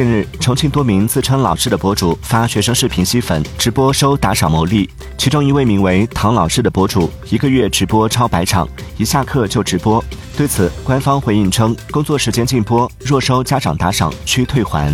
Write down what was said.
近日重庆多名自称老师的博主发学生视频吸粉直播收打赏牟利。其中一位名为唐老师的博主一个月直播超百场一下课就直播。对此官方回应称工作时间禁播若收家长打赏需退还。